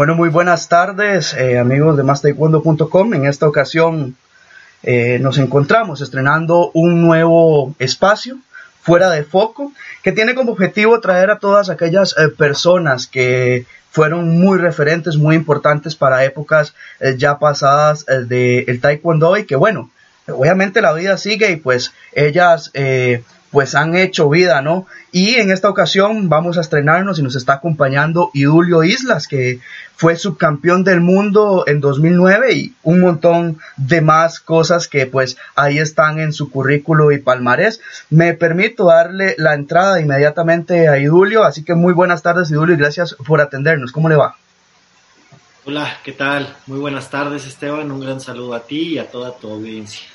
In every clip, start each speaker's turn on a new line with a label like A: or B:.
A: Bueno, muy buenas tardes, eh, amigos de mastaekwondo.com. En esta ocasión eh, nos encontramos estrenando un nuevo espacio fuera de foco que tiene como objetivo traer a todas aquellas eh, personas que fueron muy referentes, muy importantes para épocas ya pasadas del taekwondo y que bueno, obviamente la vida sigue y pues ellas pues han hecho vida, ¿no? Y en esta ocasión vamos a estrenarnos y nos está acompañando Idulio Islas, que fue subcampeón del mundo en 2009 y un montón de más cosas que pues ahí están en su currículo y palmarés. Me permito darle la entrada inmediatamente a Idulio, así que muy buenas tardes Idulio y gracias por atendernos. ¿Cómo le va?
B: Hola, ¿qué tal? Muy buenas tardes Esteban, un gran saludo a ti y a toda tu audiencia.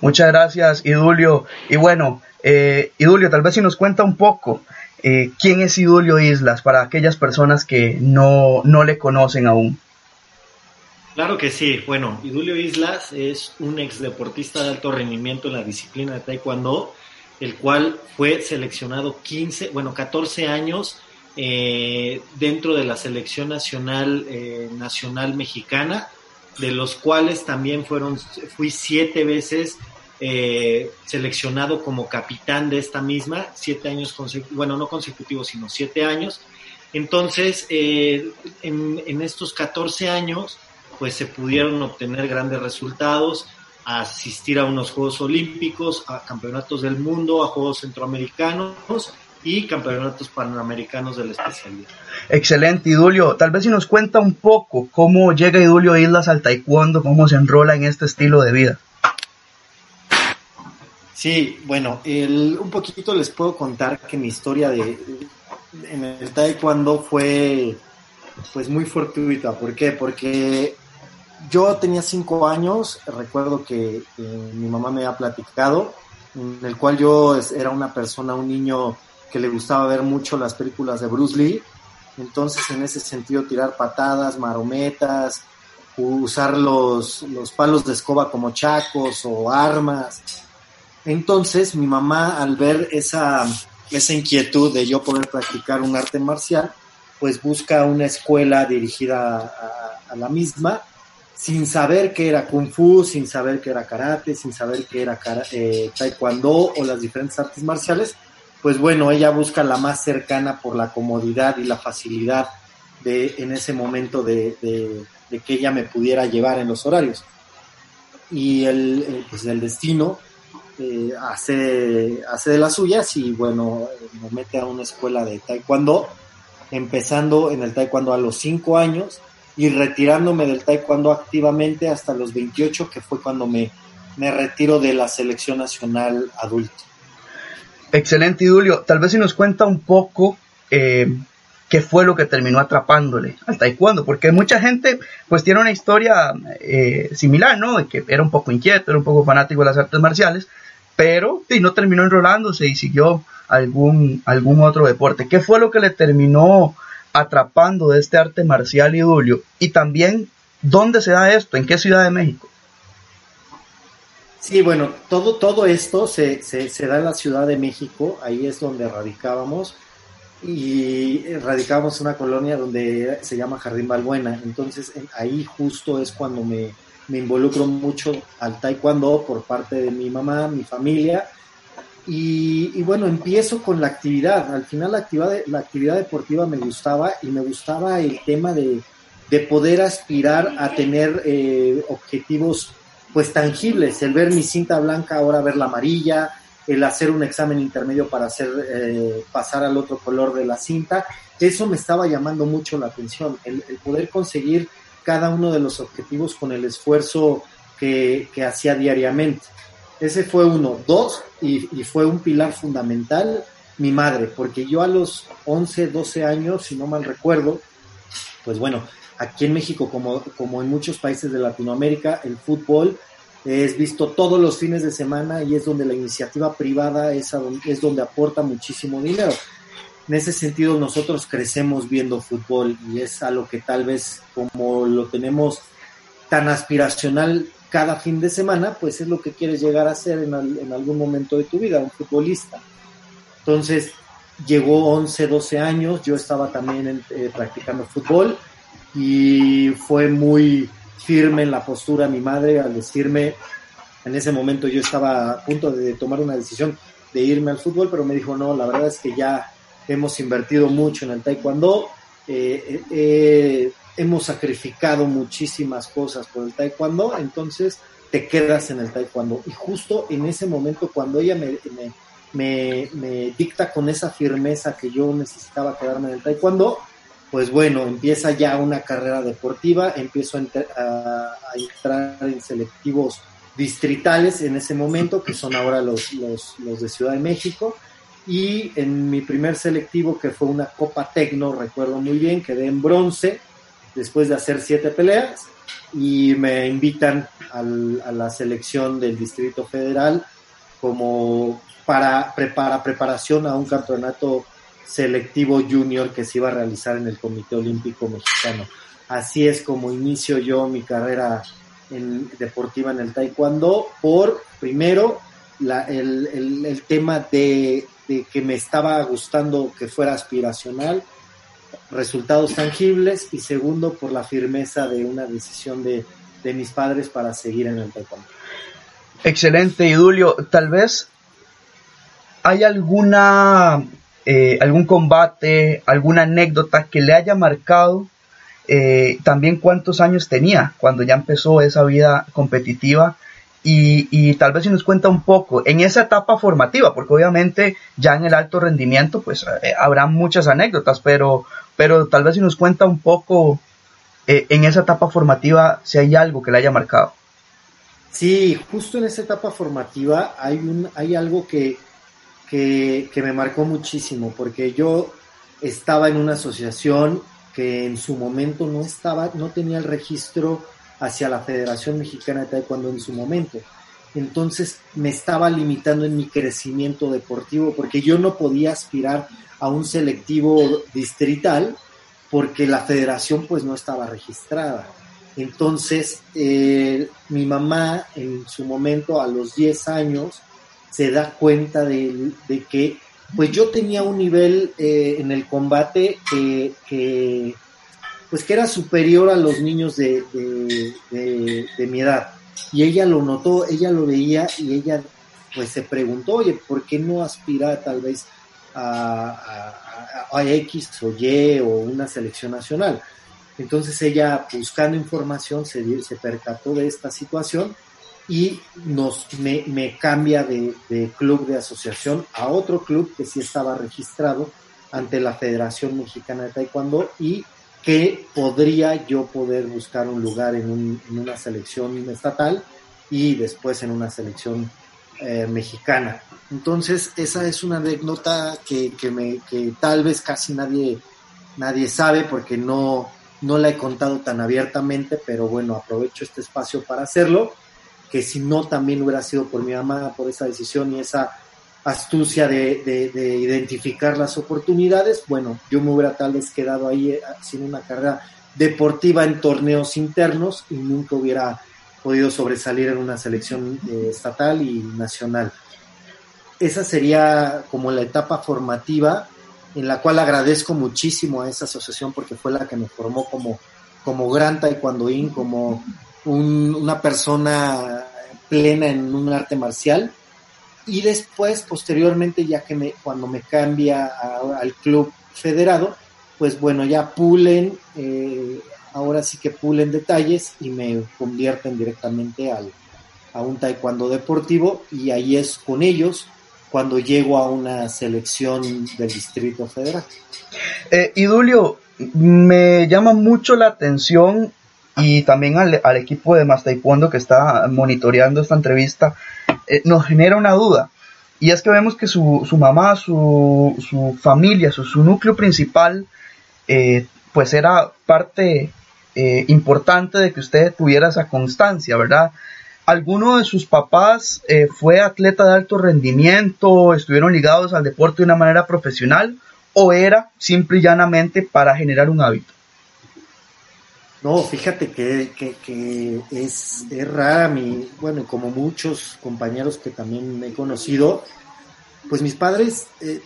A: Muchas gracias Idulio. Y bueno, eh, Idulio, tal vez si nos cuenta un poco eh, quién es Idulio Islas para aquellas personas que no, no le conocen aún.
B: Claro que sí. Bueno, Idulio Islas es un ex deportista de alto rendimiento en la disciplina de Taekwondo, el cual fue seleccionado 15, bueno, 14 años eh, dentro de la selección nacional, eh, nacional mexicana, de los cuales también fueron, fui siete veces eh, seleccionado como capitán de esta misma, siete años consecutivos, bueno, no consecutivos, sino siete años. Entonces, eh, en, estos 14 años, pues se pudieron obtener grandes resultados, asistir a unos Juegos Olímpicos, a campeonatos del mundo, a Juegos Centroamericanos y campeonatos panamericanos de la especialidad.
A: Excelente, Idulio. Tal vez si nos cuenta un poco cómo llega Idulio Islas al taekwondo, cómo se enrola en este estilo de vida.
B: Sí, bueno, un poquito les puedo contar que mi historia de, en el taekwondo fue pues muy fortuita. ¿Por qué? Porque yo tenía cinco años, recuerdo que mi mamá me había platicado, en el cual yo era una persona, un niño que le gustaba ver mucho las películas de Bruce Lee. Entonces, en ese sentido, tirar patadas, marometas, usar los, los palos de escoba como chacos o armas entonces mi mamá al ver esa, esa inquietud de yo poder practicar un arte marcial, pues busca una escuela dirigida a, la misma, sin saber que era kung fu, sin saber que era karate, sin saber que era eh, taekwondo o las diferentes artes marciales, pues bueno, ella busca la más cercana por la comodidad y la facilidad de en ese momento de, que ella me pudiera llevar en los horarios. Y el, pues el destino hace, hace de las suyas y bueno, me mete a una escuela de taekwondo, empezando en el taekwondo a los 5 años y retirándome del taekwondo activamente hasta los 28, que fue cuando me, me retiro de la selección nacional adulto.
A: Excelente, Idulio. Tal vez si nos cuenta un poco eh, qué fue lo que terminó atrapándole al taekwondo, porque mucha gente pues tiene una historia eh, similar, ¿no? Que era un poco inquieto, era un poco fanático de las artes marciales, pero y no terminó enrolándose y siguió algún, algún otro deporte. ¿Qué fue lo que le terminó atrapando de este arte marcial idulio? Y también, ¿dónde se da esto? ¿En qué ciudad de México?
B: Sí, bueno, todo, todo esto se, se, da en la Ciudad de México, ahí es donde radicábamos, y radicábamos en una colonia donde se llama Jardín Balbuena, entonces ahí justo es cuando me, me involucro mucho al taekwondo por parte de mi mamá, mi familia. Y, bueno, empiezo con la actividad. Al final la actividad, la actividad deportiva me gustaba y me gustaba el tema de, poder aspirar a tener eh, objetivos pues tangibles, el ver mi cinta blanca, ahora ver la amarilla, el hacer un examen intermedio para hacer eh, pasar al otro color de la cinta, eso me estaba llamando mucho la atención, el poder conseguir cada uno de los objetivos con el esfuerzo que, hacía diariamente. Ese fue uno. Dos, y, fue un pilar fundamental, mi madre, porque yo a los 11, 12 años, si no mal recuerdo, pues bueno, aquí en México, como, como en muchos países de Latinoamérica, el fútbol es visto todos los fines de semana y es donde la iniciativa privada es, es donde aporta muchísimo dinero en ese sentido nosotros crecemos viendo fútbol y es algo que tal vez como lo tenemos tan aspiracional cada fin de semana, pues es lo que quieres llegar a ser en, algún momento de tu vida, un futbolista. Entonces, llegó 11, 12 años, yo estaba también eh, practicando fútbol y fue muy firme en la postura mi madre al decirme, en ese momento yo estaba a punto de tomar una decisión de irme al fútbol, pero me dijo, no, la verdad es que ya hemos invertido mucho en el taekwondo, eh, eh, eh, hemos sacrificado muchísimas cosas por el taekwondo, entonces te quedas en el taekwondo. Y justo en ese momento, cuando ella me, me, me, dicta con esa firmeza que yo necesitaba quedarme en el taekwondo, pues bueno, empieza ya una carrera deportiva, empiezo a, a, entrar en selectivos distritales en ese momento, que son ahora los, los, los, de Ciudad de México, y en mi primer selectivo, que fue una Copa Tecno, recuerdo muy bien, quedé en bronce, después de hacer siete peleas, y me invitan al, a la selección del Distrito Federal como para, para preparación a un campeonato selectivo junior que se iba a realizar en el Comité Olímpico Mexicano. Así es como inicio yo mi carrera en, deportiva en el taekwondo por, primero, la, el, el, el, tema de, de, que me estaba gustando que fuera aspiracional, resultados tangibles y segundo, por la firmeza de una decisión de, de mis padres para seguir en el taekwondo.
A: Excelente, Idulio. Tal vez hay alguna eh, algún combate, alguna anécdota que le haya marcado eh, también cuántos años tenía cuando ya empezó esa vida competitiva y, y, tal vez si nos cuenta un poco en esa etapa formativa, porque obviamente ya en el alto rendimiento pues eh, habrá muchas anécdotas, pero, pero tal vez si nos cuenta un poco eh, en esa etapa formativa si hay algo que le haya marcado.
B: Sí, justo en esa etapa formativa hay, un, hay algo que, que, que me marcó muchísimo, porque yo estaba en una asociación que en su momento no estaba, no tenía el registro hacia la Federación Mexicana de Taekwondo en su momento. Entonces me estaba limitando en mi crecimiento deportivo porque yo no podía aspirar a un selectivo distrital porque la federación pues no estaba registrada. Entonces eh, mi mamá en su momento a los 10 años se da cuenta de, de que pues yo tenía un nivel eh, en el combate que, que, pues que era superior a los niños de, de, mi edad. Y ella lo notó, ella lo veía y ella pues se preguntó, oye, ¿por qué no aspira tal vez a, a, X o Y o una selección nacional? Entonces ella buscando información se, se percató de esta situación y nos, me, me cambia de, de, club de asociación a otro club que sí estaba registrado ante la Federación Mexicana de Taekwondo y que podría yo poder buscar un lugar en, un, en una selección estatal y después en una selección eh, mexicana. Entonces, esa es una anécdota que, que, me, que tal vez casi nadie, nadie sabe porque no, no la he contado tan abiertamente, pero bueno, aprovecho este espacio para hacerlo que si no también hubiera sido por mi mamá, por esa decisión y esa astucia de, de, de, identificar las oportunidades, bueno, yo me hubiera tal vez quedado ahí eh, sin una carrera deportiva en torneos internos y nunca hubiera podido sobresalir en una selección eh, estatal y nacional. Esa sería como la etapa formativa en la cual agradezco muchísimo a esa asociación porque fue la que me formó como, como gran taekwondoín, como un, una persona plena en un arte marcial. Y después, posteriormente, ya que me, cuando me cambia a, al club federado, pues bueno, ya pulen, eh, ahora sí que pulen detalles y me convierten directamente al, a un taekwondo deportivo y ahí es con ellos cuando llego a una selección del Distrito Federal.
A: Eh, Idulio, me llama mucho la atención y también al, al equipo de Más que está monitoreando esta entrevista, eh, nos genera una duda. Y es que vemos que su, su mamá, su, su familia, su, su, núcleo principal, eh, pues era parte eh, importante de que usted tuviera esa constancia, ¿verdad? ¿Alguno de sus papás fue atleta de alto rendimiento, estuvieron ligados al deporte de una manera profesional o era simple y llanamente para generar un hábito?
B: No, fíjate que, que, es, es, rara mi, bueno, como muchos compañeros que también he conocido, pues mis padres eh,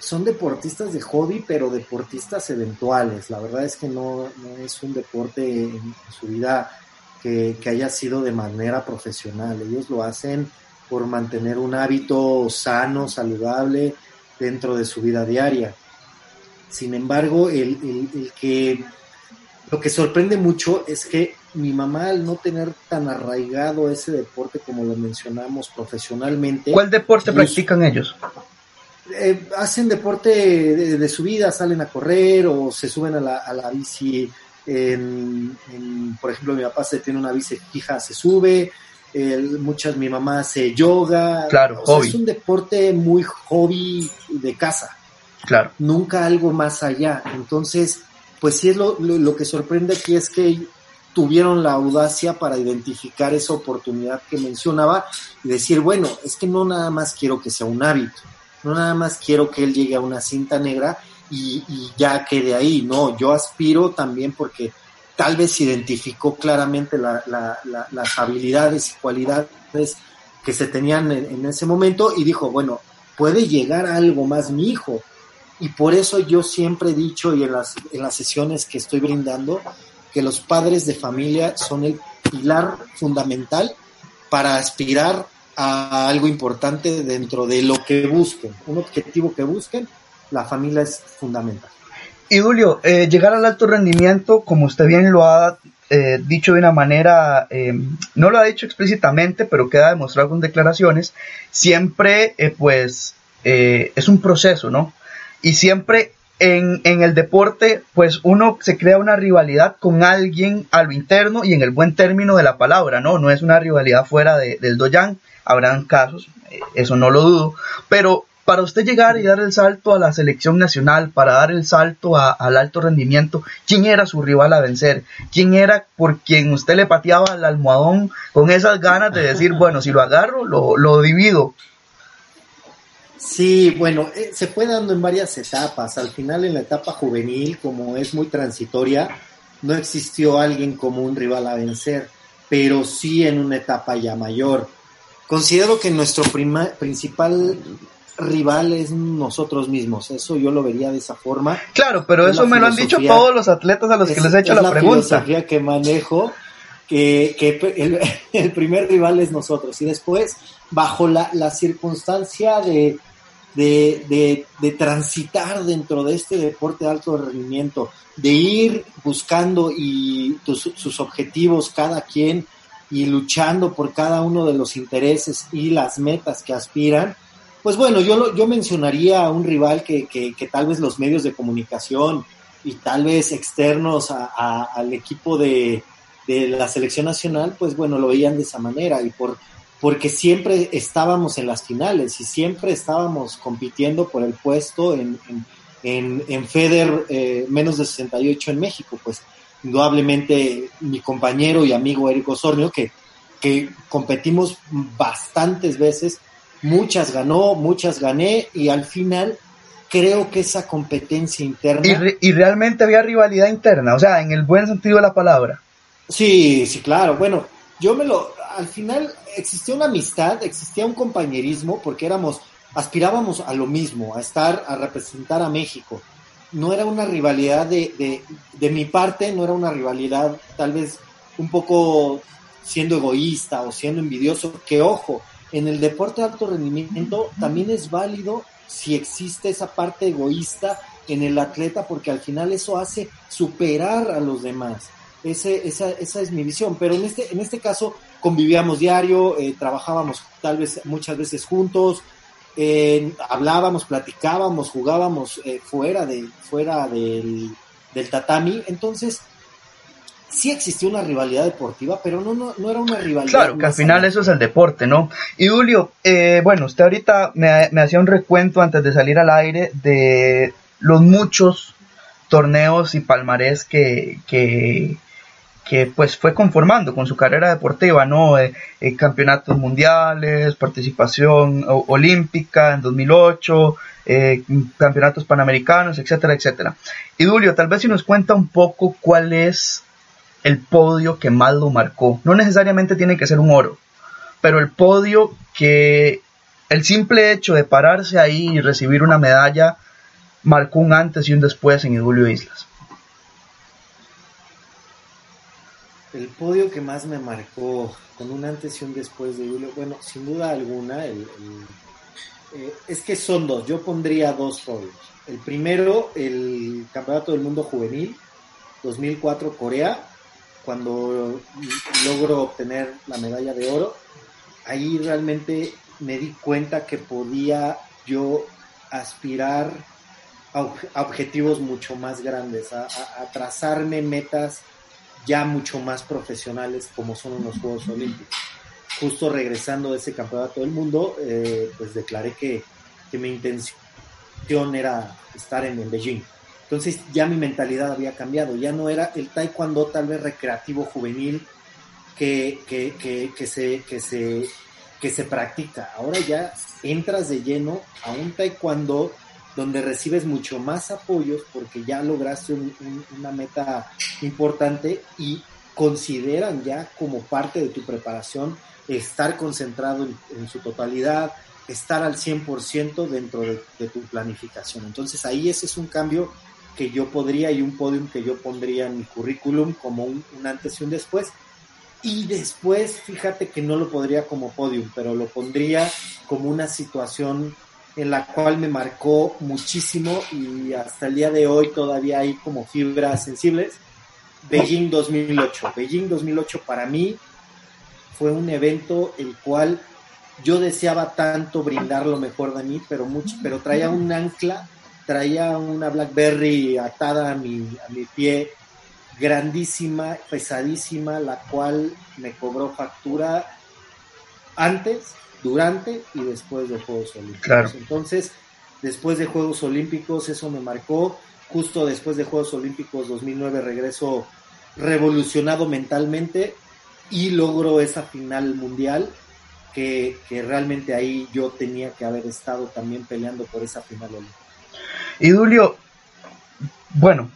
B: son deportistas de hobby, pero deportistas eventuales. La verdad es que no, no es un deporte en su vida que, que, haya sido de manera profesional. Ellos lo hacen por mantener un hábito sano, saludable dentro de su vida diaria. Sin embargo, el, el que lo que sorprende mucho es que mi mamá, al no tener tan arraigado ese deporte como lo mencionamos profesionalmente.
A: ¿Cuál deporte practican ellos?
B: Eh, hacen deporte de, de, su vida, salen a correr o se suben a la, a la bici. En, en, por ejemplo, mi papá se tiene una bici fija, se sube. El, muchas, mi mamá hace yoga.
A: Claro,
B: o sea, es un deporte muy hobby de casa.
A: Claro.
B: Nunca algo más allá. Entonces, pues sí es lo, lo, que sorprende aquí es que tuvieron la audacia para identificar esa oportunidad que mencionaba y decir, bueno, es que no nada más quiero que sea un hábito, no nada más quiero que él llegue a una cinta negra y, y ya quede ahí, no, yo aspiro también porque tal vez identificó claramente la, la, la, las habilidades y cualidades que se tenían en, en ese momento y dijo, bueno, puede llegar a algo más mi hijo. Y por eso yo siempre he dicho y en las, en las sesiones que estoy brindando, que los padres de familia son el pilar fundamental para aspirar a algo importante dentro de lo que busquen, un objetivo que busquen, la familia es fundamental.
A: Y Julio, eh, llegar al alto rendimiento, como usted bien lo ha eh, dicho de una manera, eh, no lo ha dicho explícitamente, pero queda demostrado con declaraciones, siempre eh, pues es un proceso, ¿no? Y siempre en, en, el deporte, pues uno se crea una rivalidad con alguien a lo interno y en el buen término de la palabra, ¿no? No es una rivalidad fuera de, del doyan, habrán casos, eso no lo dudo, pero para usted llegar y dar el salto a la selección nacional, para dar el salto al alto rendimiento, ¿quién era su rival a vencer? ¿Quién era por quien usted le pateaba al almohadón con esas ganas de decir, bueno, si lo agarro, lo divido?
B: Sí, bueno, eh, se fue dando en varias etapas. Al final, en la etapa juvenil, como es muy transitoria, no existió alguien como un rival a vencer, pero sí en una etapa ya mayor. Considero que nuestro prima, principal rival es nosotros mismos. Eso yo lo vería de esa forma.
A: Claro, pero es eso me lo han dicho todos los atletas a los es, que les he hecho la, la pregunta.
B: filosofía que manejo, que, el, primer rival es nosotros. Y después, bajo la, la circunstancia de, de, de, transitar dentro de este deporte de alto rendimiento, de ir buscando y sus objetivos cada quien y luchando por cada uno de los intereses y las metas que aspiran, pues bueno, yo, yo mencionaría a un rival que, que, que tal vez los medios de comunicación y tal vez externos al equipo de, de la selección nacional, pues bueno, lo veían de esa manera y por porque siempre estábamos en las finales y siempre estábamos compitiendo por el puesto en, en, en, FEDER eh, menos de 68 en México, pues indudablemente mi compañero y amigo Eric Osornio, que, que competimos bastantes veces, muchas ganó, muchas gané y al final creo que esa competencia interna...
A: Y, y realmente había rivalidad interna, o sea, en el buen sentido de la palabra.
B: Sí, sí, claro. Bueno, yo me lo, al final existía una amistad, existía un compañerismo, porque éramos, aspirábamos a lo mismo, a estar, a representar a México. No era una rivalidad de, de, de mi parte, no era una rivalidad tal vez un poco siendo egoísta o siendo envidioso, que ojo, en el deporte de alto rendimiento también es válido si existe esa parte egoísta en el atleta, porque al final eso hace superar a los demás. Ese, esa, esa es mi visión, pero en este, en este caso convivíamos diario, eh, trabajábamos tal vez muchas veces juntos, eh, hablábamos, platicábamos, jugábamos eh, fuera, de, fuera del, del, tatami, entonces sí existía una rivalidad deportiva, pero no, no, no era una rivalidad.
A: Claro, que al final eso es el deporte, ¿no? Y Julio, eh, bueno, usted ahorita me, me hacía un recuento antes de salir al aire de los muchos torneos y palmarés que, que, que pues fue conformando con su carrera deportiva, ¿no? Eh, eh, campeonatos mundiales, participación olímpica en 2008, eh, campeonatos panamericanos, etcétera, etcétera. Y Julio, tal vez si nos cuenta un poco cuál es el podio que más lo marcó. No necesariamente tiene que ser un oro, pero el podio que el simple hecho de pararse ahí y recibir una medalla marcó un antes y un después en Idulio Islas.
B: El podio que más me marcó con un antes y un después de Idulio, bueno, sin duda alguna, el, eh, es que son dos, yo pondría dos podios. El primero, el Campeonato del Mundo Juvenil, 2004 Corea, cuando logro obtener la medalla de oro, ahí realmente me di cuenta que podía yo aspirar a, objetivos mucho más grandes, a, trazarme metas ya mucho más profesionales como son los Juegos Olímpicos. Justo regresando de ese campeonato del mundo, eh, pues declaré que, mi intención era estar en, Beijing. Entonces ya mi mentalidad había cambiado, ya no era el taekwondo tal vez recreativo juvenil que, que, se, que, se, que se practica. Ahora ya entras de lleno a un taekwondo donde recibes mucho más apoyos porque ya lograste una meta importante y consideran ya como parte de tu preparación estar concentrado en, su totalidad, estar al 100% dentro de, tu planificación. Entonces ahí ese es un cambio que yo podría y un podium que yo pondría en mi currículum como un antes y un después y después, fíjate que no lo podría como podium, pero lo pondría como una situación en la cual me marcó muchísimo y hasta el día de hoy todavía hay como fibras sensibles. Beijing 2008. Beijing 2008 para mí fue un evento el cual yo deseaba tanto brindar lo mejor de mí, pero mucho, pero traía un ancla, traía una Blackberry atada a mi, a mi pie grandísima, pesadísima, la cual me cobró factura antes, durante y después de Juegos Olímpicos. Entonces, después de Juegos Olímpicos, eso me marcó. Justo después de Juegos Olímpicos 2009 regreso revolucionado mentalmente y logro esa final mundial que, que, realmente ahí yo tenía que haber estado también peleando por esa final olímpica.
A: Y Julio, bueno,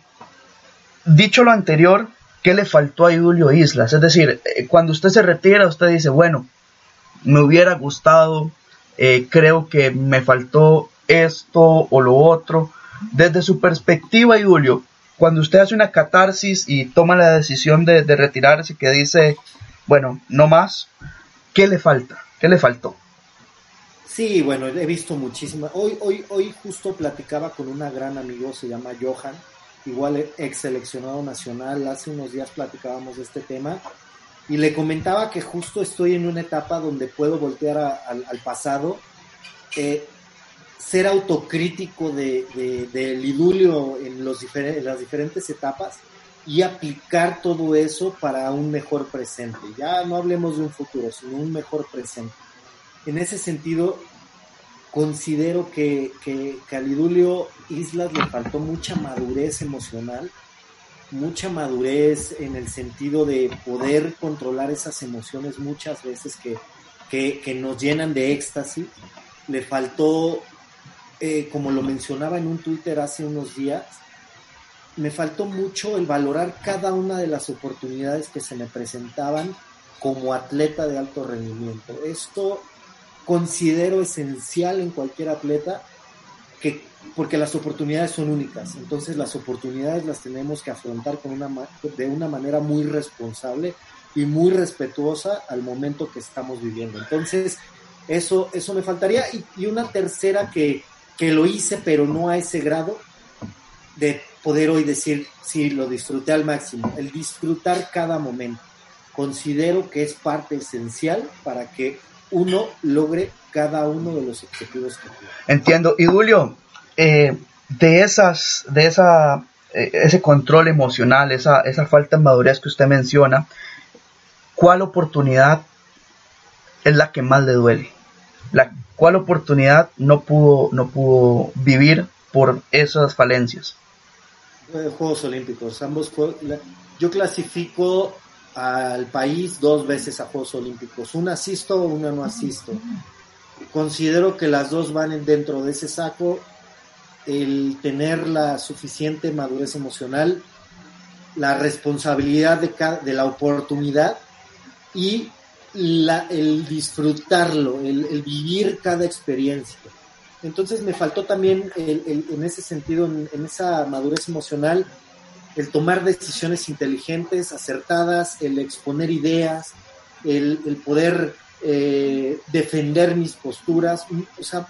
A: dicho lo anterior, ¿qué le faltó a Idulio Islas? Es decir, eh, cuando usted se retira, usted dice, bueno, me hubiera gustado, eh, creo que me faltó esto o lo otro. Desde su perspectiva, Idulio, cuando usted hace una catarsis y toma la decisión de, de retirarse, que dice, bueno, no más, ¿qué le falta? ¿Qué le faltó?
B: Sí, bueno, he visto muchísimas. Hoy, hoy, hoy justo platicaba con una gran amigo, se llama Johan, igual ex seleccionado nacional, hace unos días platicábamos de este tema y le comentaba que justo estoy en una etapa donde puedo voltear al pasado, eh, ser autocrítico de, del idulio en, las diferentes etapas y aplicar todo eso para un mejor presente. Ya no hablemos de un futuro, sino un mejor presente. En ese sentido, considero que, que, que, Islas le faltó mucha madurez emocional, mucha madurez en el sentido de poder controlar esas emociones muchas veces que, que, nos llenan de éxtasis. Le faltó, eh, como lo mencionaba en un Twitter hace unos días, me faltó mucho el valorar cada una de las oportunidades que se me presentaban como atleta de alto rendimiento. Esto considero esencial en cualquier atleta que porque las oportunidades son únicas, entonces las oportunidades las tenemos que afrontar con una, de una manera muy responsable y muy respetuosa al momento que estamos viviendo. Entonces, eso, eso me faltaría. Y, una tercera que, que lo hice, pero no a ese grado, de poder hoy decir, sí, lo disfruté al máximo, el disfrutar cada momento. Considero que es parte esencial para que uno logre cada uno de los objetivos que tiene.
A: Entiendo. Y Julio, eh, de esas, de esa, eh, ese control emocional, esa, esa falta de madurez que usted menciona, ¿cuál oportunidad es la que más le duele? La, ¿Cuál oportunidad no pudo, no pudo vivir por esas falencias?
B: Juegos Olímpicos, ambos yo clasifico al país dos veces a Juegos Olímpicos. Una asisto, una no asisto. Considero que las dos van dentro de ese saco. El tener la suficiente madurez emocional, la responsabilidad de, de la oportunidad y el disfrutarlo, el, vivir cada experiencia. Entonces me faltó también en ese sentido, en, esa madurez emocional, el tomar decisiones inteligentes, acertadas, el exponer ideas, el, poder eh, defender mis posturas. O sea,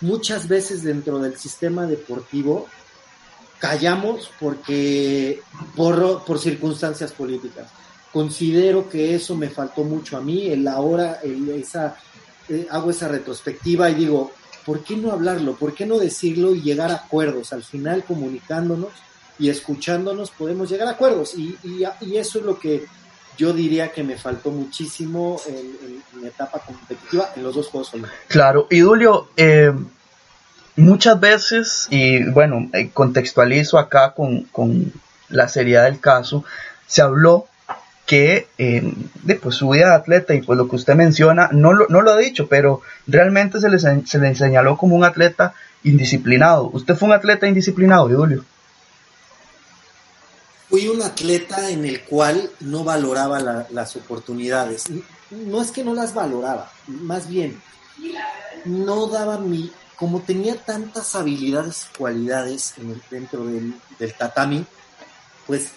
B: muchas veces dentro del sistema deportivo callamos porque por, por circunstancias políticas. Considero que eso me faltó mucho a mí, el ahora el, esa, eh, hago esa retrospectiva y digo, ¿por qué no hablarlo? ¿Por qué no decirlo y llegar a acuerdos? Al final comunicándonos y escuchándonos podemos llegar a acuerdos y, y, eso es lo que yo diría que me faltó muchísimo en, mi etapa competitiva en los dos Juegos.
A: Claro, y Julio, eh, muchas veces, y bueno, eh, contextualizo acá con, con, la seriedad del caso, se habló que eh, de pues, su vida de atleta y pues lo que usted menciona, no lo, no lo ha dicho, pero realmente se le, se le señaló como un atleta indisciplinado. ¿Usted fue un atleta indisciplinado, Julio?
B: Fui un atleta en el cual no valoraba las oportunidades. No es que no las valoraba, más bien no daba mi... Como tenía tantas habilidades y cualidades dentro del, del tatami, pues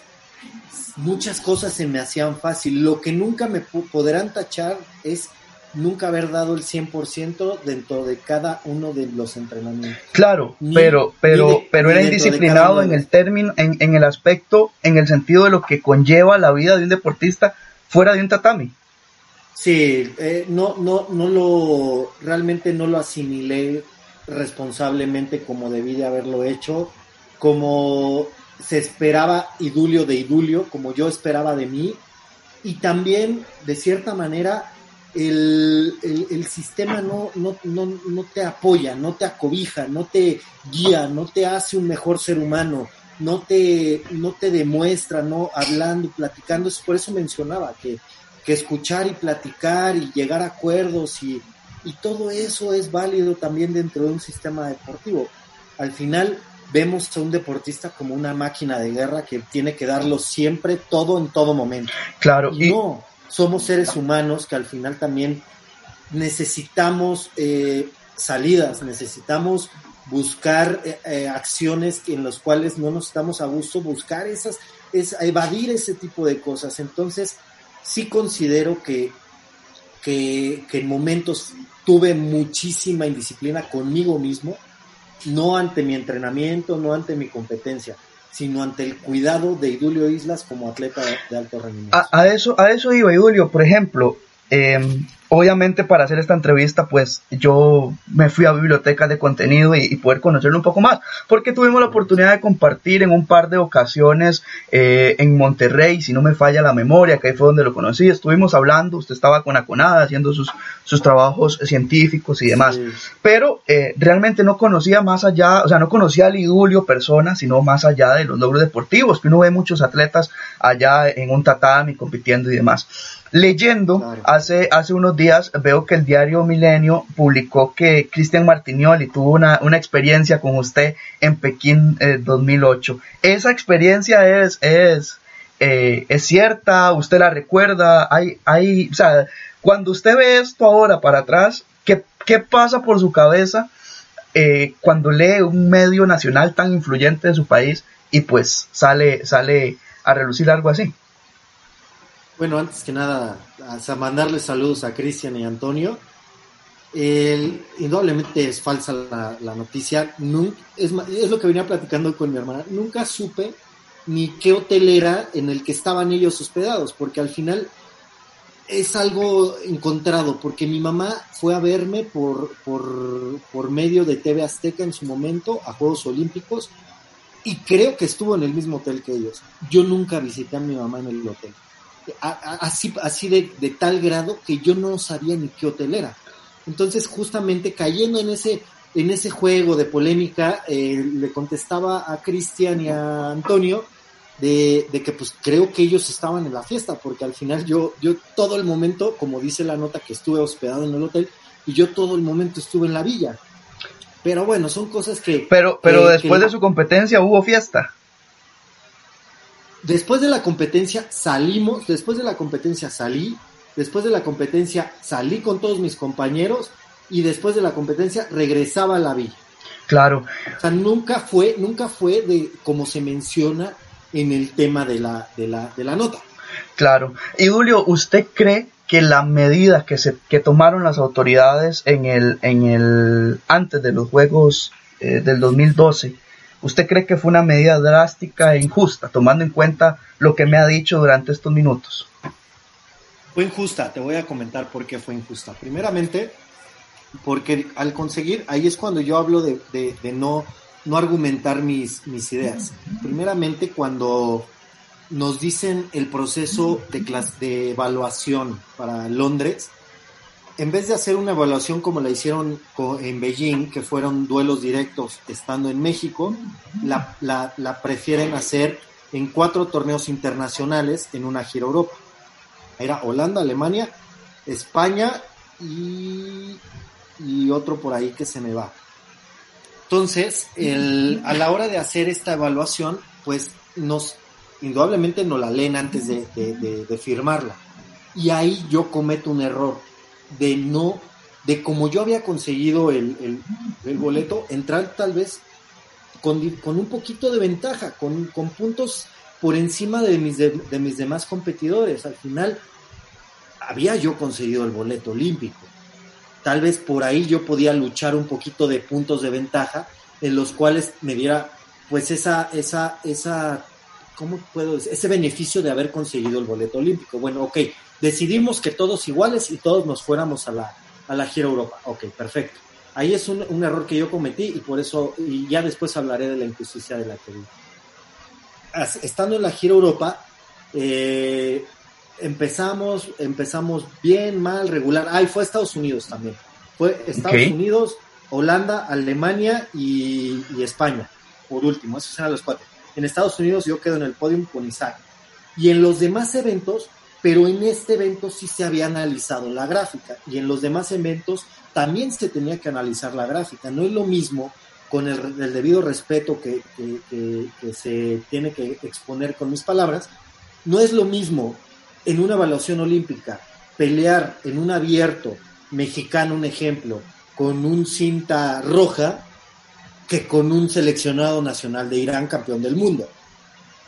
B: muchas cosas se me hacían fácil. Lo que nunca me podrán tachar es nunca haber dado el 100% dentro de cada uno de los entrenamientos.
A: Claro, pero pero pero era indisciplinado en el término en, en, el aspecto en el sentido de lo que conlleva la vida de un deportista fuera de un tatami.
B: Sí, eh, no no no lo realmente no lo asimilé responsablemente como debí de haberlo hecho, como se esperaba idulio de idulio, como yo esperaba de mí, y también, de cierta manera, el, sistema no, no, no, te apoya, no te acobija, no te guía, no te hace un mejor ser humano, no te, no te demuestra, no hablando, platicando, por eso mencionaba que, que escuchar y platicar y llegar a acuerdos y, y todo eso es válido también dentro de un sistema deportivo. Al final, vemos a un deportista como una máquina de guerra que tiene que darlo siempre, todo en todo momento.
A: Claro.
B: Y, no, somos seres humanos que al final también necesitamos eh, salidas, necesitamos buscar eh, eh, acciones en las cuales no nos estamos a gusto, buscar esas, es, evadir ese tipo de cosas. Entonces, sí considero que, que, que en momentos tuve muchísima indisciplina conmigo mismo, no ante mi entrenamiento, no ante mi competencia, sino ante el cuidado de Idulio Islas como atleta de, alto rendimiento.
A: A, eso, a eso iba, Idulio, por ejemplo, eh, obviamente para hacer esta entrevista, pues yo me fui a bibliotecas de contenido y, poder conocerlo un poco más, porque tuvimos la oportunidad de compartir en un par de ocasiones eh, en Monterrey, si no me falla la memoria, que ahí fue donde lo conocí, estuvimos hablando, usted estaba con Aconada haciendo sus, sus trabajos científicos y demás, pero eh, realmente no conocía más allá, o sea, no conocía a Lidulio persona, sino más allá de los logros deportivos, que uno ve muchos atletas allá en un tatami compitiendo y demás. Leyendo hace, hace unos días veo que el diario Milenio publicó que Cristian Martignoli tuvo una, experiencia con usted en Pekín 2008. Eh, Esa experiencia es, es, eh, es cierta, usted la recuerda, hay, hay, o sea, cuando usted ve esto ahora para atrás, ¿qué, qué pasa por su cabeza eh, cuando lee un medio nacional tan influyente de su país y pues sale, sale a relucir algo así?
B: Bueno, antes que nada, a mandarles saludos a Cristian y Antonio. indudablemente es falsa la, noticia. es, es, lo que venía platicando con mi hermana. Nunca supe ni qué hotel era en el que estaban ellos hospedados, porque al final es algo encontrado, porque mi mamá fue a verme por, por, por medio de TV Azteca en su momento a Juegos Olímpicos y creo que estuvo en el mismo hotel que ellos. Yo nunca visité a mi mamá en el hotel así, así de, tal grado que yo no sabía ni qué hotel era. Entonces, justamente cayendo en ese, en ese juego de polémica, eh, le contestaba a Cristian y a Antonio de, que pues creo que ellos estaban en la fiesta, porque al final yo, yo todo el momento, como dice la nota, que estuve hospedado en el hotel, y yo todo el momento estuve en la villa. Pero bueno, son cosas que...
A: Pero, pero después de su competencia hubo fiesta.
B: Después de la competencia salimos, después de la competencia salí después de la competencia salí con todos mis compañeros y después de la competencia regresaba a la villa.
A: Claro.
B: O sea, nunca fue, nunca fue de como se menciona en el tema de la, de la, de la nota.
A: Claro. Y Julio, ¿usted cree que la medida que se que tomaron las autoridades en el en el antes de los juegos eh, del 2012 ¿Usted cree que fue una medida drástica e injusta, tomando en cuenta lo que me ha dicho durante estos minutos?
B: Fue injusta, te voy a comentar por qué fue injusta. Primeramente, porque al conseguir, ahí es cuando yo hablo de, no, no argumentar mis, mis ideas. Primeramente, cuando nos dicen el proceso de, de evaluación para Londres, en vez de hacer una evaluación como la hicieron en Beijing, que fueron duelos directos estando en México, la, prefieren hacer en cuatro torneos internacionales en una gira Europa. Era Holanda, Alemania, España y, otro por ahí que se me va. Entonces, a la hora de hacer esta evaluación, pues nos, indudablemente nos la leen antes de firmarla. Y ahí yo cometo un error de no, de como yo había conseguido el, boleto, entrar tal vez con, un poquito de ventaja, con, puntos por encima de mis, de, mis demás competidores. Al final, había yo conseguido el boleto olímpico. Tal vez por ahí yo podía luchar un poquito de puntos de ventaja en los cuales me diera pues esa, esa, esa, ¿cómo puedo decir? Ese beneficio de haber conseguido el boleto olímpico. Bueno, ok, decidimos que todos iguales y todos nos fuéramos a la, a la gira Europa. Ok, perfecto. Ahí es un, un, error que yo cometí y por eso, y ya después hablaré de la injusticia de la que vi. Estando en la gira Europa, eh, empezamos, empezamos bien, mal, regular. Ah, y fue Estados Unidos también. Fue Estados Unidos, Holanda, Alemania y, y, España, por último. Esos eran los cuatro. En Estados Unidos yo quedo en el podium con Isaac. Y en los demás eventos pero en este evento sí se había analizado la gráfica y en los demás eventos también se tenía que analizar la gráfica. No es lo mismo con el, debido respeto que, se tiene que exponer con mis palabras, no es lo mismo en una evaluación olímpica pelear en un abierto mexicano, un ejemplo, con un cinta roja que con un seleccionado nacional de Irán campeón del mundo.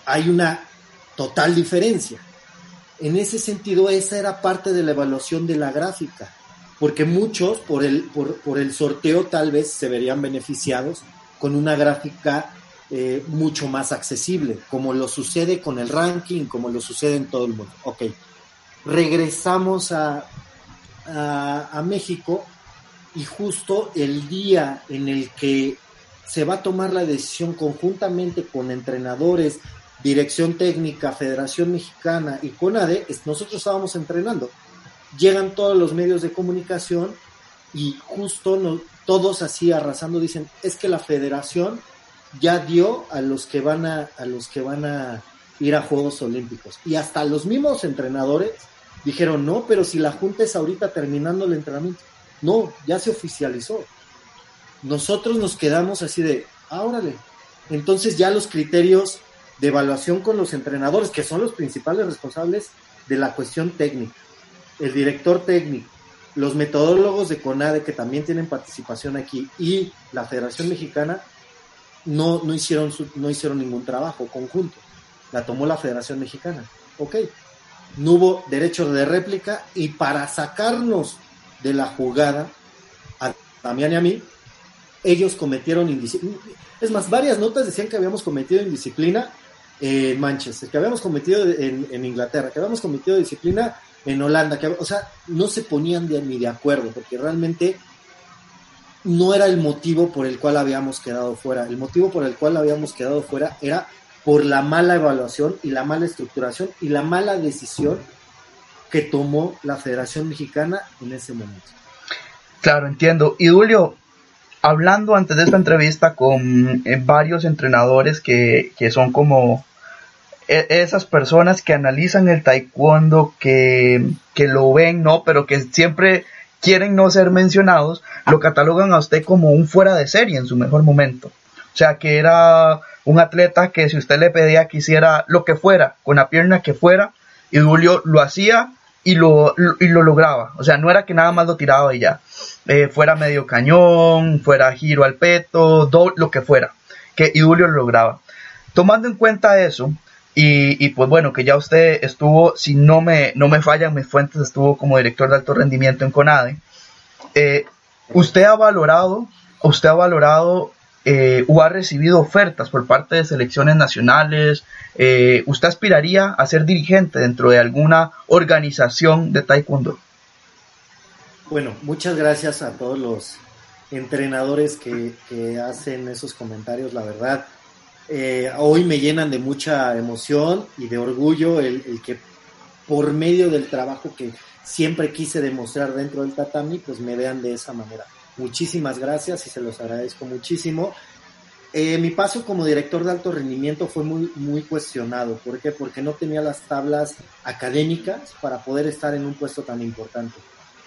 B: Hay una total diferencia. En ese sentido, esa era parte de la evaluación de la gráfica, porque muchos por el, por, el sorteo tal vez se verían beneficiados con una gráfica eh, mucho más accesible, como lo sucede con el ranking, como lo sucede en todo el mundo. Ok, regresamos a, a México y justo el día en el que se va a tomar la decisión conjuntamente con entrenadores, Dirección Técnica, Federación Mexicana y CONADE, nosotros estábamos entrenando. Llegan todos los medios de comunicación y justo todos así arrasando dicen, es que la federación ya dio a los que van a, a los que van a ir a Juegos Olímpicos. Y hasta los mismos entrenadores dijeron, no, pero si la Junta es ahorita terminando el entrenamiento. No, ya se oficializó. Nosotros nos quedamos así de, ah, órale. Entonces ya los criterios de evaluación con los entrenadores, que son los principales responsables de la cuestión técnica, el director técnico, los metodólogos de CONADE que también tienen participación aquí y la Federación Mexicana no, no, hicieron, no hicieron ningún trabajo conjunto. La tomó la Federación Mexicana. Ok. No hubo derecho de réplica y para sacarnos de la jugada, a Damián y a mí, ellos cometieron indisciplina. Es más, varias notas decían que habíamos cometido indisciplina Manchester, que habíamos cometido en, Inglaterra, que habíamos cometido disciplina en Holanda, que, o sea, no se ponían ni de acuerdo, porque realmente no era el motivo por el cual habíamos quedado fuera. El motivo por el cual habíamos quedado fuera era por la mala evaluación y la mala estructuración y la mala decisión que tomó la Federación Mexicana en ese momento.
A: Claro, entiendo. Y Julio, hablando antes de esta entrevista con eh, varios entrenadores que, son como e, esas personas que analizan el taekwondo, que, que, lo ven, ¿no? Pero que siempre quieren no ser mencionados, lo catalogan a usted como un fuera de serie en su mejor momento. O sea, que era un atleta que si usted le pedía que hiciera lo que fuera, con la pierna que fuera, y Julio lo hacía y lo, y lo lograba. O sea, no era que nada más lo tiraba y ya. Eh, fuera medio cañón, fuera giro al peto, lo que fuera. Que Idulio lo lograba. Tomando en cuenta eso, y, pues bueno, que ya usted estuvo, si no me, no me fallan mis fuentes, estuvo como director de alto rendimiento en CONADE. Eh, ¿Usted ha valorado, usted ha valorado eh, o ha recibido ofertas por parte de selecciones nacionales? Eh, ¿Usted aspiraría a ser dirigente dentro de alguna organización de taekwondo?
B: Bueno, muchas gracias a todos los entrenadores que, hacen esos comentarios, la verdad eh, hoy me llenan de mucha emoción y de orgullo el, que por medio del trabajo que siempre quise demostrar dentro del tatami, pues me vean de esa manera. Muchísimas gracias y se los agradezco muchísimo. Eh, mi paso como director de alto rendimiento fue muy, muy cuestionado. ¿Por qué? Porque no tenía las tablas académicas para poder estar en un puesto tan importante.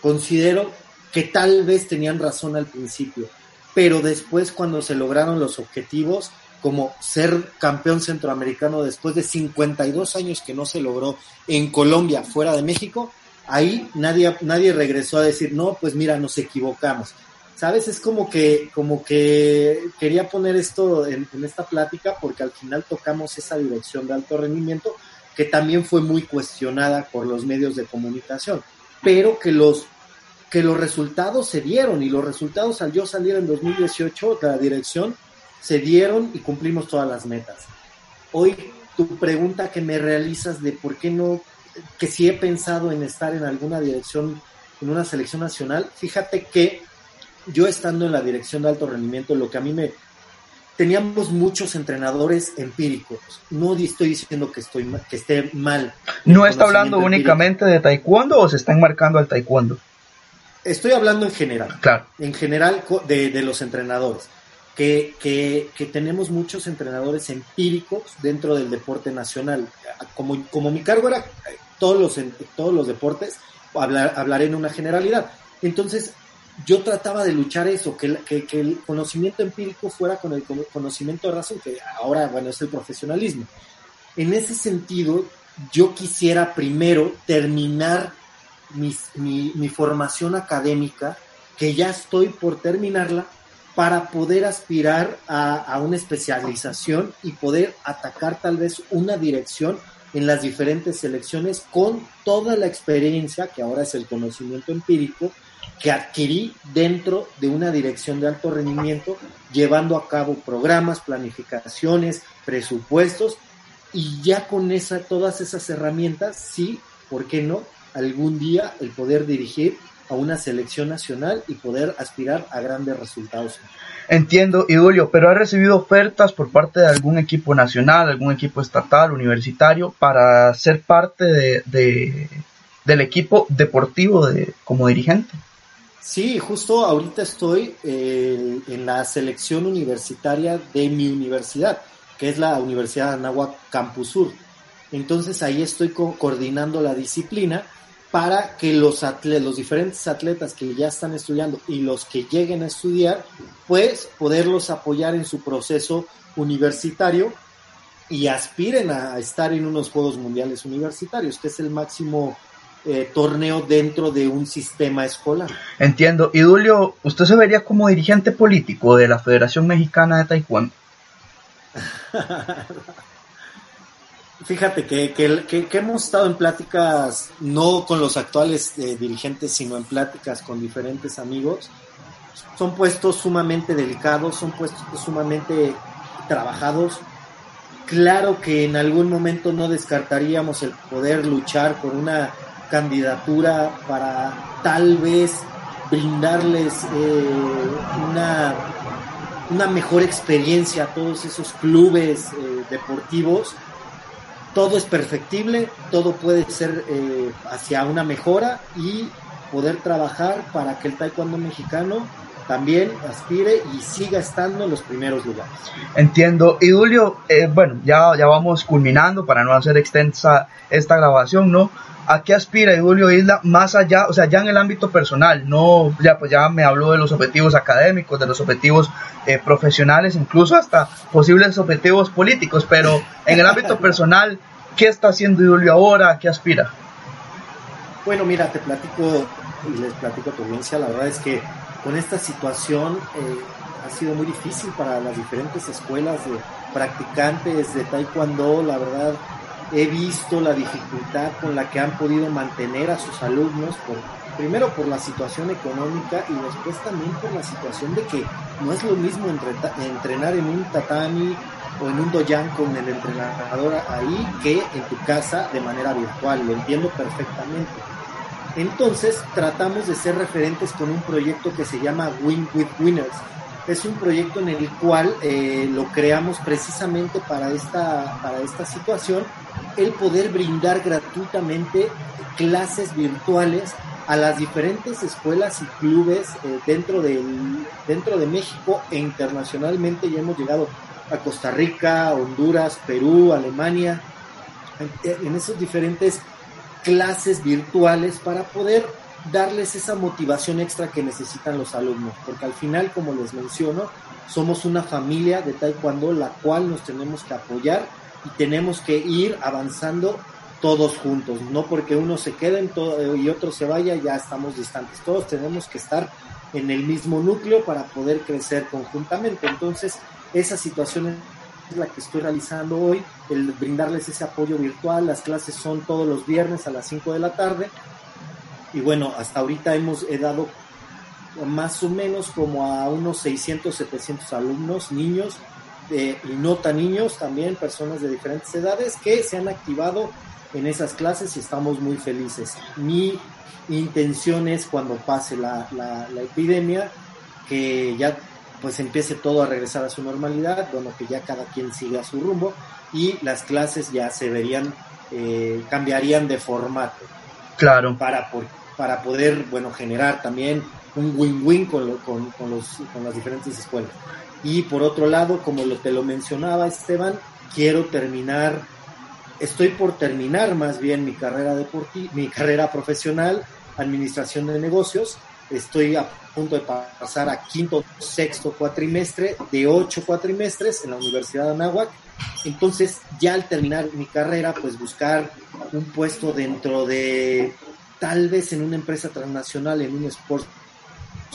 B: Considero que tal vez tenían razón al principio, pero después cuando se lograron los objetivos, como ser campeón centroamericano después de 52 años que no se logró en Colombia, fuera de México, ahí nadie, nadie regresó a decir, no, pues mira, nos equivocamos. ¿Sabes? Es como que, como que quería poner esto en, en esta plática porque al final tocamos esa dirección de alto rendimiento que también fue muy cuestionada por los medios de comunicación, pero que los que los resultados se dieron y los resultados al yo salir en 2018 de la dirección se dieron y cumplimos todas las metas. Hoy tu pregunta que me realizas de por qué no, que si he pensado en estar en alguna dirección, en una selección nacional, fíjate que yo estando en la dirección de alto rendimiento, lo que a mí me... Teníamos muchos entrenadores empíricos. No estoy diciendo que, estoy, que esté mal.
A: ¿No está hablando únicamente de taekwondo o se está enmarcando al taekwondo?
B: Estoy hablando en general.
A: Claro.
B: En general de, de los entrenadores que, que, tenemos muchos entrenadores empíricos dentro del deporte nacional. Como, como mi cargo era todos los, todos los deportes, hablar, hablaré en una generalidad. Entonces, yo trataba de luchar eso, que, que, el conocimiento empírico fuera con el conocimiento de razón, que ahora, bueno, es el profesionalismo. En ese sentido, yo quisiera primero terminar mi, mi formación académica, que ya estoy por terminarla, para poder aspirar a, una especialización y poder atacar tal vez una dirección en las diferentes selecciones con toda la experiencia, que ahora es el conocimiento empírico, que adquirí dentro de una dirección de alto rendimiento, llevando a cabo programas, planificaciones, presupuestos, y ya con esa, todas esas herramientas, sí, ¿por qué no? Algún día el poder dirigir a una selección nacional y poder aspirar a grandes resultados.
A: Entiendo, Idulio, pero ha recibido ofertas por parte de algún equipo nacional, algún equipo estatal, universitario, para ser parte de, del equipo deportivo de, como dirigente.
B: Sí, justo ahorita estoy eh, en la selección universitaria de mi universidad, que es la Universidad de Anáhuac Campus Sur. Entonces ahí estoy coordinando la disciplina para que los los diferentes atletas que ya están estudiando y los que lleguen a estudiar, pues poderlos apoyar en su proceso universitario y aspiren a estar en unos Juegos Mundiales Universitarios, que es el máximo eh, torneo dentro de un sistema escolar.
A: Entiendo. Y Dulio, ¿usted se vería como dirigente político de la Federación Mexicana de Taekwondo?
B: Fíjate que, que, hemos estado en pláticas, no con los actuales eh, dirigentes, sino en pláticas con diferentes amigos. Son puestos sumamente delicados, son puestos sumamente trabajados. Claro que en algún momento no descartaríamos el poder luchar por una candidatura para tal vez brindarles eh, una, una mejor experiencia a todos esos clubes eh, deportivos. Todo es perfectible, todo puede ser eh, hacia una mejora y poder trabajar para que el taekwondo mexicano también aspire y siga estando en los primeros lugares.
A: Entiendo. Y Julio, eh, bueno, ya, ya vamos culminando para no hacer extensa esta grabación, ¿no? ¿A qué aspira Julio Isla más allá, o sea, ya en el ámbito personal? No, ya pues ya me habló de los objetivos académicos, de los objetivos eh, profesionales, incluso hasta posibles objetivos políticos, pero en el ámbito personal, ¿qué está haciendo Julio ahora? ¿A qué aspira?
B: Bueno, mira, te platico y les platico a tu audiencia, la verdad es que con esta situación eh, ha sido muy difícil para las diferentes escuelas de practicantes de taekwondo, la verdad he visto la dificultad con la que han podido mantener a sus alumnos, por, primero por la situación económica y después también por la situación de que no es lo mismo entrenar en un tatami o en un doyan con el entrenador ahí que en tu casa de manera virtual, lo entiendo perfectamente. Entonces tratamos de ser referentes con un proyecto que se llama Win with Winners, es un proyecto en el cual eh, lo creamos precisamente para esta, para esta situación, el poder brindar gratuitamente clases virtuales a las diferentes escuelas y clubes eh, dentro, del, dentro de México e internacionalmente. Ya hemos llegado a Costa Rica, Honduras, Perú, Alemania, en, esas diferentes clases virtuales para poder darles esa motivación extra que necesitan los alumnos, porque al final, como les menciono, somos una familia de taekwondo la cual nos tenemos que apoyar y tenemos que ir avanzando todos juntos, no porque uno se quede y otro se vaya, ya estamos distantes, todos tenemos que estar en el mismo núcleo para poder crecer conjuntamente. Entonces, esa situación es la que estoy realizando hoy, el brindarles ese apoyo virtual, las clases son todos los viernes a las 5 de la tarde, y bueno, hasta ahorita hemos dado más o menos como a unos 600, 700 alumnos, niños y no tan niños, también personas de diferentes edades que se han activado en esas clases y estamos muy felices. Mi intención es cuando pase la, la, epidemia, que ya pues empiece todo a regresar a su normalidad, bueno, que ya cada quien siga su rumbo y las clases ya se verían, eh, cambiarían de formato.
A: Claro.
B: Para, para poder, bueno, generar también un win-win con, con, con, los, con las diferentes escuelas. Y por otro lado, como lo, te lo mencionaba Esteban, quiero terminar, estoy por terminar más bien mi carrera deportiva, mi carrera profesional, administración de negocios. Estoy a punto de pasar a quinto, sexto cuatrimestre de ocho cuatrimestres en la Universidad de Anáhuac. Entonces, ya al terminar mi carrera, pues buscar un puesto dentro de tal vez en una empresa transnacional, en un sports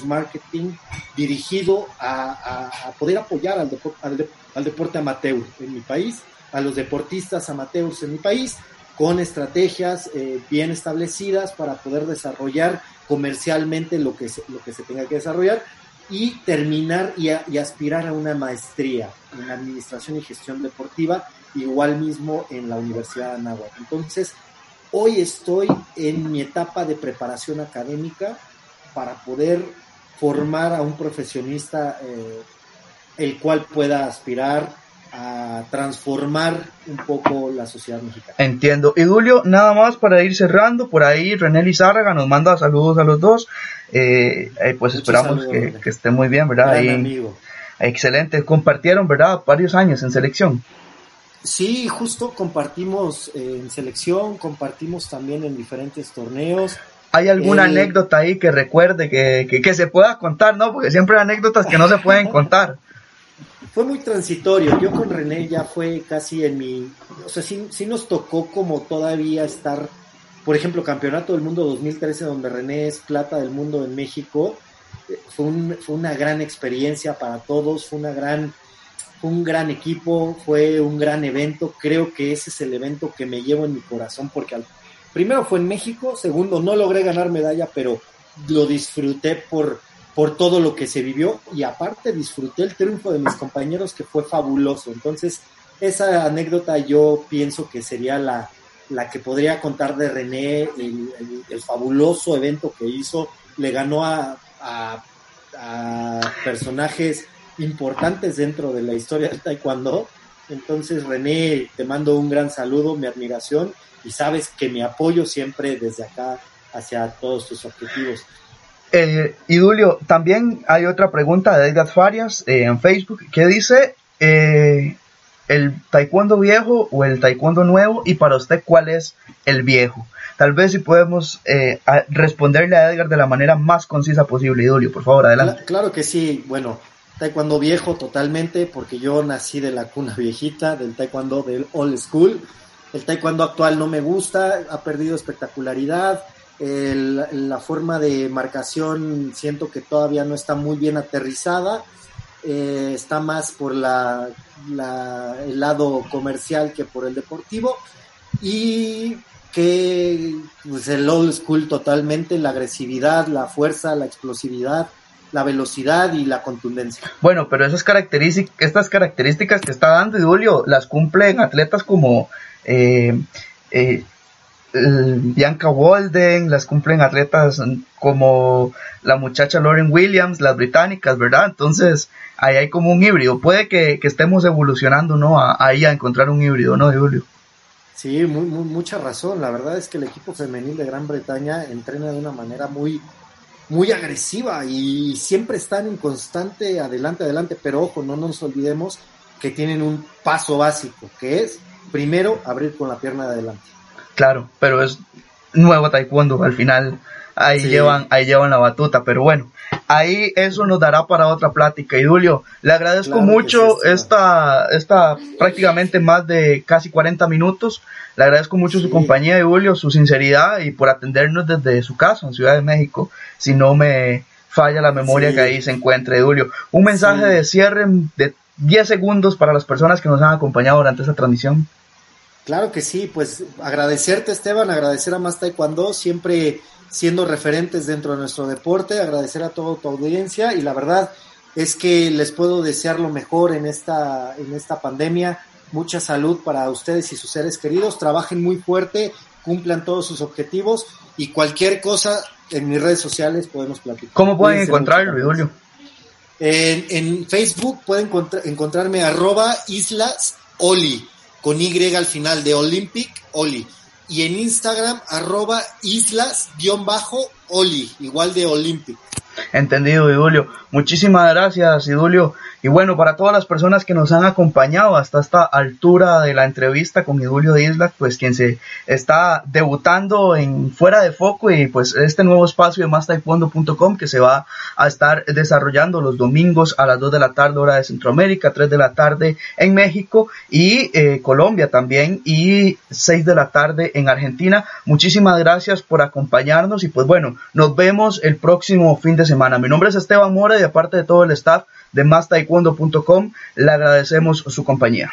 B: marketing dirigido a, poder apoyar al, al, deporte amateur en mi país, a los deportistas amateurs en mi país, con estrategias eh, bien establecidas para poder desarrollar comercialmente lo que se, lo que se tenga que desarrollar y terminar y, aspirar a una maestría en administración y gestión deportiva, igual mismo en la Universidad de Anáhuac. Entonces, Hoy estoy en mi etapa de preparación académica para poder formar a un profesionista eh, el cual pueda aspirar a transformar un poco la sociedad mexicana.
A: Entiendo. Y Julio, nada más para ir cerrando, por ahí René Lizárraga nos manda saludos a los dos. Eh, eh, pues esperamos que, que, esté muy bien, ¿verdad?
B: amigo.
A: Excelente. Compartieron, ¿verdad? Varios años en selección.
B: Sí, justo compartimos eh, en selección, compartimos también en diferentes torneos.
A: ¿Hay alguna eh, anécdota ahí que recuerde que, que, se pueda contar, no? Porque siempre hay anécdotas que no se pueden contar.
B: Fue muy transitorio. Yo con René ya fue casi en mi. O sea, sí, sí nos tocó como todavía estar. Por ejemplo, Campeonato del Mundo 2013, donde René es plata del mundo en México. Eh, fue, un, una gran experiencia para todos, fue una gran un gran equipo, fue un gran evento. Creo que ese es el evento que me llevo en mi corazón porque al, primero fue en México, segundo no logré ganar medalla, pero lo disfruté por, por todo lo que se vivió y aparte disfruté el triunfo de mis compañeros que fue fabuloso. Entonces, esa anécdota yo pienso que sería la, la que podría contar de René, el, fabuloso evento que hizo, le ganó a, a, a personajes importantes dentro de la historia del taekwondo. Entonces, René, te mando un gran saludo, mi admiración y sabes que mi apoyo siempre desde acá hacia todos tus objetivos.
A: Eh, y Julio, también hay otra pregunta de Edgar Farias eh, en Facebook que dice eh, el taekwondo viejo o el taekwondo nuevo y para usted cuál es el viejo. Tal vez si podemos responderle a Edgar de la manera más concisa posible. Julio, por favor, adelante.
B: Claro que sí. Bueno, taekwondo viejo totalmente, porque yo nací de la cuna viejita, del taekwondo del old school. El taekwondo actual no me gusta, ha perdido espectacularidad, la forma de marcación siento que todavía no está muy bien aterrizada. Eh, está más por la, el lado comercial que por el deportivo. Y que pues, el old school totalmente, la agresividad, la fuerza, la explosividad, la velocidad y la contundencia.
A: Bueno, pero esas características, estas características que está dando Julio las cumplen atletas como eh, eh, Bianca Walden, las cumplen atletas como la muchacha Lauren Williams, las británicas, ¿verdad? Entonces, ahí hay como un híbrido. Puede que, estemos evolucionando, ¿no? ahí a encontrar un híbrido, ¿no, Julio?
B: Sí, muy, mucha razón. La verdad es que el equipo femenil de Gran Bretaña entrena de una manera muy, muy agresiva y siempre están en constante adelante, adelante. Pero ojo, no nos olvidemos que tienen un paso básico, que es primero abrir con la pierna de adelante.
A: Claro, pero es nuevo taekwondo al final. Ahí llevan, ahí llevan la batuta, pero bueno, ahí eso nos dará para otra plática. Y Julio, le agradezco mucho esta, esta prácticamente más de casi 40 minutos. Le agradezco mucho su compañía, Julio, su sinceridad y por atendernos desde su casa en Ciudad de México. Si no me falla la memoria que ahí se encuentre, Julio. Un mensaje de cierre de 10 segundos para las personas que nos han acompañado durante esta transmisión.
B: Claro que sí, pues agradecerte Esteban, agradecer a Más Taekwondo, siempre siendo referentes dentro de nuestro deporte, agradecer a toda tu audiencia y la verdad es que les puedo desear lo mejor en esta, en esta pandemia, mucha salud para ustedes y sus seres queridos, trabajen muy fuerte, cumplan todos sus objetivos y cualquier cosa en mis redes sociales podemos platicar.
A: ¿Cómo pueden encontrarlo, Julio?
B: En, en, Facebook pueden encontrarme arroba islas oli con Y al final de Olympic Oli. Y en Instagram, arroba islas-oli, igual de Olympic.
A: Entendido, Idulio. Muchísimas gracias, Idulio. Y bueno, para todas las personas que nos han acompañado hasta esta altura de la entrevista con Idulio de Isla, pues quien se está debutando en Fuera de Foco y pues este nuevo espacio de mastaekwondo.com que se va a estar desarrollando los domingos a las 2 de la tarde hora de Centroamérica, 3 de la tarde en México y eh, Colombia también y 6 de la tarde en Argentina. Muchísimas gracias por acompañarnos y pues bueno, nos vemos el próximo fin de semana. Mi nombre es Esteban Mora y aparte de todo el staff de mastaekwondo.com, le agradecemos su compañía.